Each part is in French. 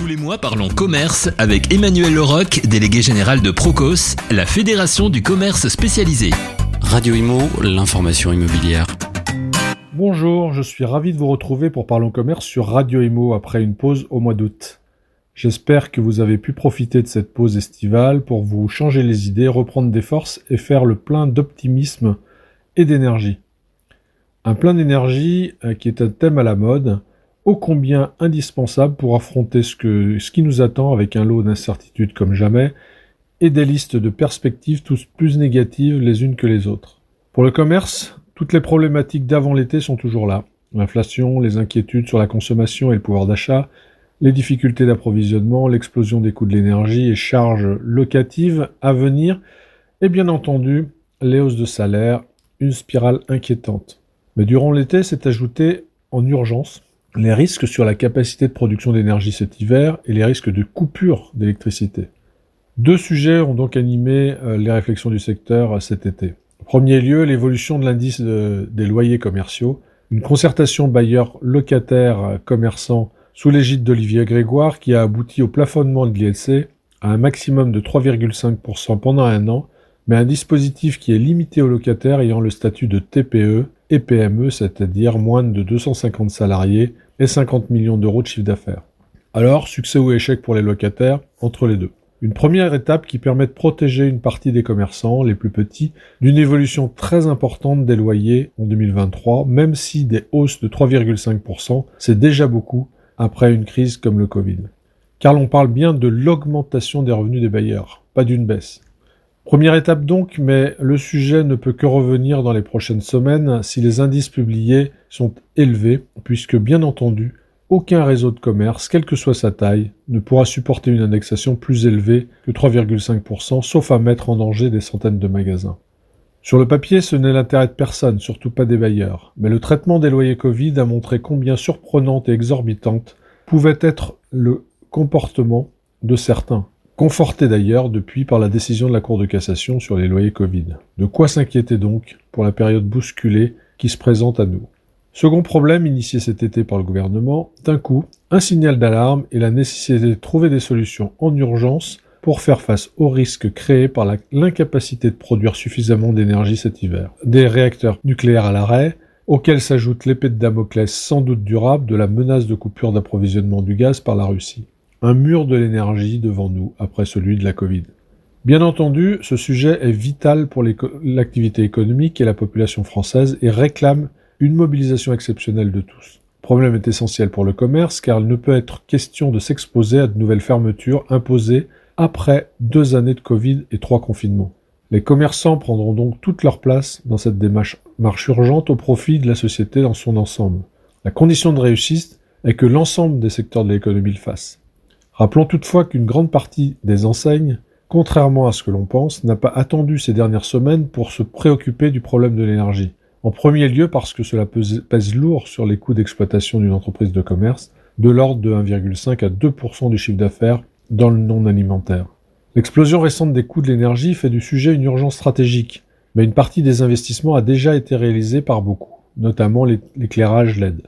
Tous les mois, parlons commerce avec Emmanuel Leroc, délégué général de Procos, la fédération du commerce spécialisé. Radio Imo, l'information immobilière. Bonjour, je suis ravi de vous retrouver pour Parlons Commerce sur Radio Imo après une pause au mois d'août. J'espère que vous avez pu profiter de cette pause estivale pour vous changer les idées, reprendre des forces et faire le plein d'optimisme et d'énergie. Un plein d'énergie euh, qui est un thème à la mode, ô combien indispensable pour affronter ce, qui nous attend avec un lot d'incertitudes comme jamais et des listes de perspectives tous plus négatives les unes que les autres. Pour le commerce, toutes les problématiques d'avant l'été sont toujours là. L'inflation, les inquiétudes sur la consommation et le pouvoir d'achat, les difficultés d'approvisionnement, l'explosion des coûts de l'énergie et charges locatives à venir, et bien entendu les hausses de salaire, une spirale inquiétante. Mais durant l'été s'est ajouté en urgence les risques sur la capacité de production d'énergie cet hiver et les risques de coupure d'électricité. Deux sujets ont donc animé euh, les réflexions du secteur euh, cet été. En premier lieu, l'évolution de l'indice des loyers commerciaux, une concertation bailleurs locataires euh, sous l'égide d'Olivier Grégoire qui a abouti au plafonnement de l'ILC à un maximum de 3,5% pendant un an, mais un dispositif qui est limité aux locataires ayant le statut de TPE et PME, c'est-à-dire moins de 250 salariés et 50 millions d'euros de chiffre d'affaires. Alors, succès ou échec pour les locataires, entre les deux. Une première étape qui permet de protéger une partie des commerçants, les plus petits, d'une évolution très importante des loyers en 2023, même si des hausses de 3,5%, c'est déjà beaucoup après une crise comme le Covid. Car l'on parle bien de l'augmentation des revenus des bailleurs, pas d'une baisse. Première étape donc, mais le sujet ne peut que revenir dans les prochaines semaines si les indices publiés sont élevés, puisque bien entendu, aucun réseau de commerce, quelle que soit sa taille, ne pourra supporter une indexation plus élevée que 3,5%, sauf à mettre en danger des centaines de magasins. Sur le papier, ce n'est l'intérêt de personne, surtout pas des bailleurs, mais le traitement des loyers Covid a montré combien surprenante et exorbitante pouvait être le comportement de certains, conforté d'ailleurs depuis par la décision de la Cour de cassation sur les loyers Covid. De quoi s'inquiéter donc pour la période bousculée qui se présente à nous? Second problème initié cet été par le gouvernement, d'un coup, un signal d'alarme et la nécessité de trouver des solutions en urgence pour faire face aux risques créés par l'incapacité de produire suffisamment d'énergie cet hiver. Des réacteurs nucléaires à l'arrêt, auxquels s'ajoute l'épée de Damoclès sans doute durable de la menace de coupure d'approvisionnement du gaz par la Russie un mur de l'énergie devant nous après celui de la Covid. Bien entendu, ce sujet est vital pour l'activité économique et la population française et réclame une mobilisation exceptionnelle de tous. Le problème est essentiel pour le commerce car il ne peut être question de s'exposer à de nouvelles fermetures imposées après deux années de Covid et trois confinements. Les commerçants prendront donc toute leur place dans cette démarche urgente au profit de la société dans son ensemble. La condition de réussite est que l'ensemble des secteurs de l'économie le fassent. Rappelons toutefois qu'une grande partie des enseignes, contrairement à ce que l'on pense, n'a pas attendu ces dernières semaines pour se préoccuper du problème de l'énergie. En premier lieu parce que cela pèse, lourd sur les coûts d'exploitation d'une entreprise de commerce, de l'ordre de 1,5 à 2% du chiffre d'affaires dans le non alimentaire. L'explosion récente des coûts de l'énergie fait du sujet une urgence stratégique, mais une partie des investissements a déjà été réalisée par beaucoup, notamment l'éclairage LED.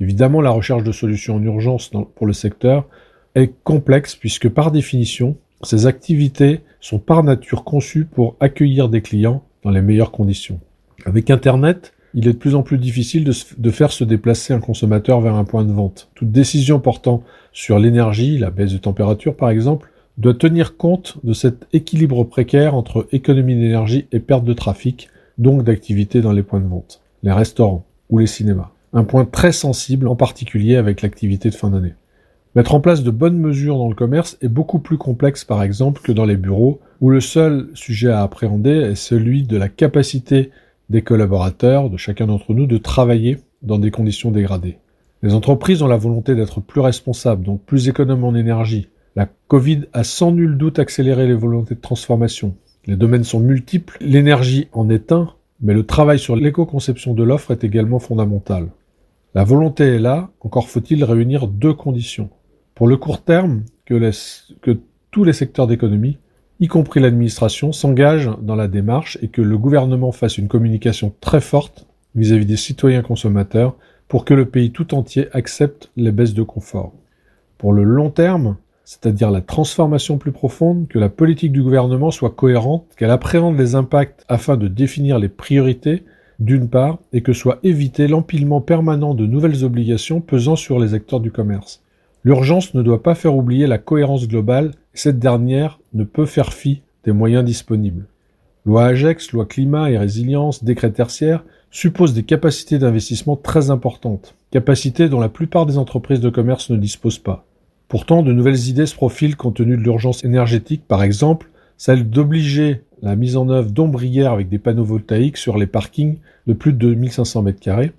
Évidemment, la recherche de solutions en urgence pour le secteur est complexe puisque par définition, ces activités sont par nature conçues pour accueillir des clients dans les meilleures conditions. Avec Internet, il est de plus en plus difficile de, faire se déplacer un consommateur vers un point de vente. Toute décision portant sur l'énergie, la baisse de température par exemple, doit tenir compte de cet équilibre précaire entre économie d'énergie et perte de trafic, donc d'activité dans les points de vente, les restaurants ou les cinémas. Un point très sensible en particulier avec l'activité de fin d'année. Mettre en place de bonnes mesures dans le commerce est beaucoup plus complexe par exemple que dans les bureaux, où le seul sujet à appréhender est celui de la capacité des collaborateurs, de chacun d'entre nous, de travailler dans des conditions dégradées. Les entreprises ont la volonté d'être plus responsables, donc plus économes en énergie. La Covid a sans nul doute accéléré les volontés de transformation. Les domaines sont multiples, l'énergie en est un, mais le travail sur l'éco-conception de l'offre est également fondamental. La volonté est là, encore faut-il réunir deux conditions pour le court terme que, tous les secteurs d'économie, y compris l'administration, s'engagent dans la démarche et que le gouvernement fasse une communication très forte vis-à-vis des citoyens consommateurs pour que le pays tout entier accepte les baisses de confort. pour le long terme, c'est-à-dire la transformation plus profonde, que la politique du gouvernement soit cohérente, qu'elle appréhende les impacts afin de définir les priorités, d'une part, et que soit évité l'empilement permanent de nouvelles obligations pesant sur les acteurs du commerce. L'urgence ne doit pas faire oublier la cohérence globale, et cette dernière ne peut faire fi des moyens disponibles. Loi AGEX, loi climat et résilience, décret tertiaire, supposent des capacités d'investissement très importantes, capacités dont la plupart des entreprises de commerce ne disposent pas. Pourtant, de nouvelles idées se profilent compte tenu de l'urgence énergétique, par exemple, celle d'obliger la mise en œuvre d'ombrières avec des panneaux voltaïques sur les parkings de plus de 2500 m2,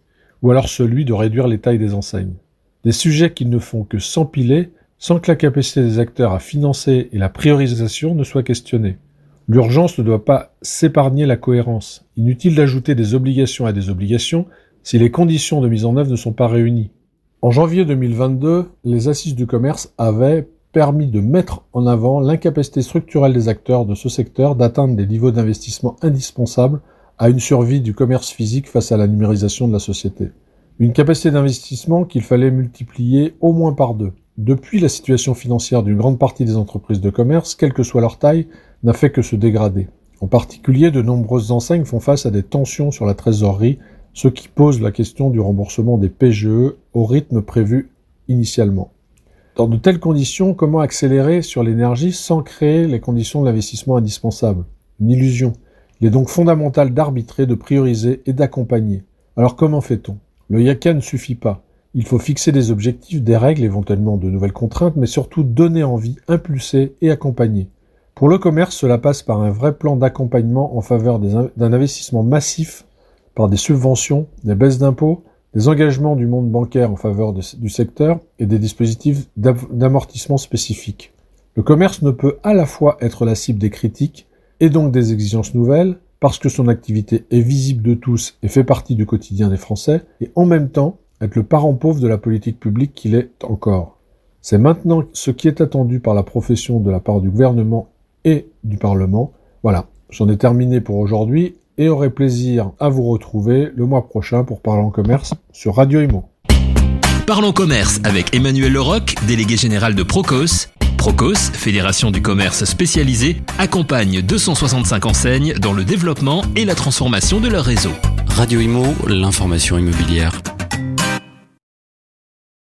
ou alors celui de réduire les tailles des enseignes. Des sujets qui ne font que s'empiler sans que la capacité des acteurs à financer et la priorisation ne soient questionnées. L'urgence ne doit pas s'épargner la cohérence. Inutile d'ajouter des obligations à des obligations si les conditions de mise en œuvre ne sont pas réunies. En janvier 2022, les assises du commerce avaient permis de mettre en avant l'incapacité structurelle des acteurs de ce secteur d'atteindre des niveaux d'investissement indispensables à une survie du commerce physique face à la numérisation de la société. Une capacité d'investissement qu'il fallait multiplier au moins par deux. Depuis, la situation financière d'une grande partie des entreprises de commerce, quelle que soit leur taille, n'a fait que se dégrader. En particulier, de nombreuses enseignes font face à des tensions sur la trésorerie, ce qui pose la question du remboursement des PGE au rythme prévu initialement. Dans de telles conditions, comment accélérer sur l'énergie sans créer les conditions de l'investissement indispensable Une illusion. Il est donc fondamental d'arbitrer, de prioriser et d'accompagner. Alors comment fait-on? Le yaka ne suffit pas. Il faut fixer des objectifs, des règles, éventuellement de nouvelles contraintes, mais surtout donner envie, impulser et accompagner. Pour le commerce, cela passe par un vrai plan d'accompagnement en faveur d'un investissement massif par des subventions, des baisses d'impôts, des engagements du monde bancaire en faveur du secteur et des dispositifs d'amortissement spécifiques. Le commerce ne peut à la fois être la cible des critiques et donc des exigences nouvelles, parce que son activité est visible de tous et fait partie du quotidien des Français, et en même temps être le parent pauvre de la politique publique qu'il est encore. C'est maintenant ce qui est attendu par la profession de la part du gouvernement et du Parlement. Voilà, j'en ai terminé pour aujourd'hui et aurai plaisir à vous retrouver le mois prochain pour parler en commerce sur Radio Imo. Parlons commerce avec Emmanuel Leroc, délégué général de Procos. Procos, fédération du commerce spécialisé, accompagne 265 enseignes dans le développement et la transformation de leur réseau. Radio Imo, l'information immobilière.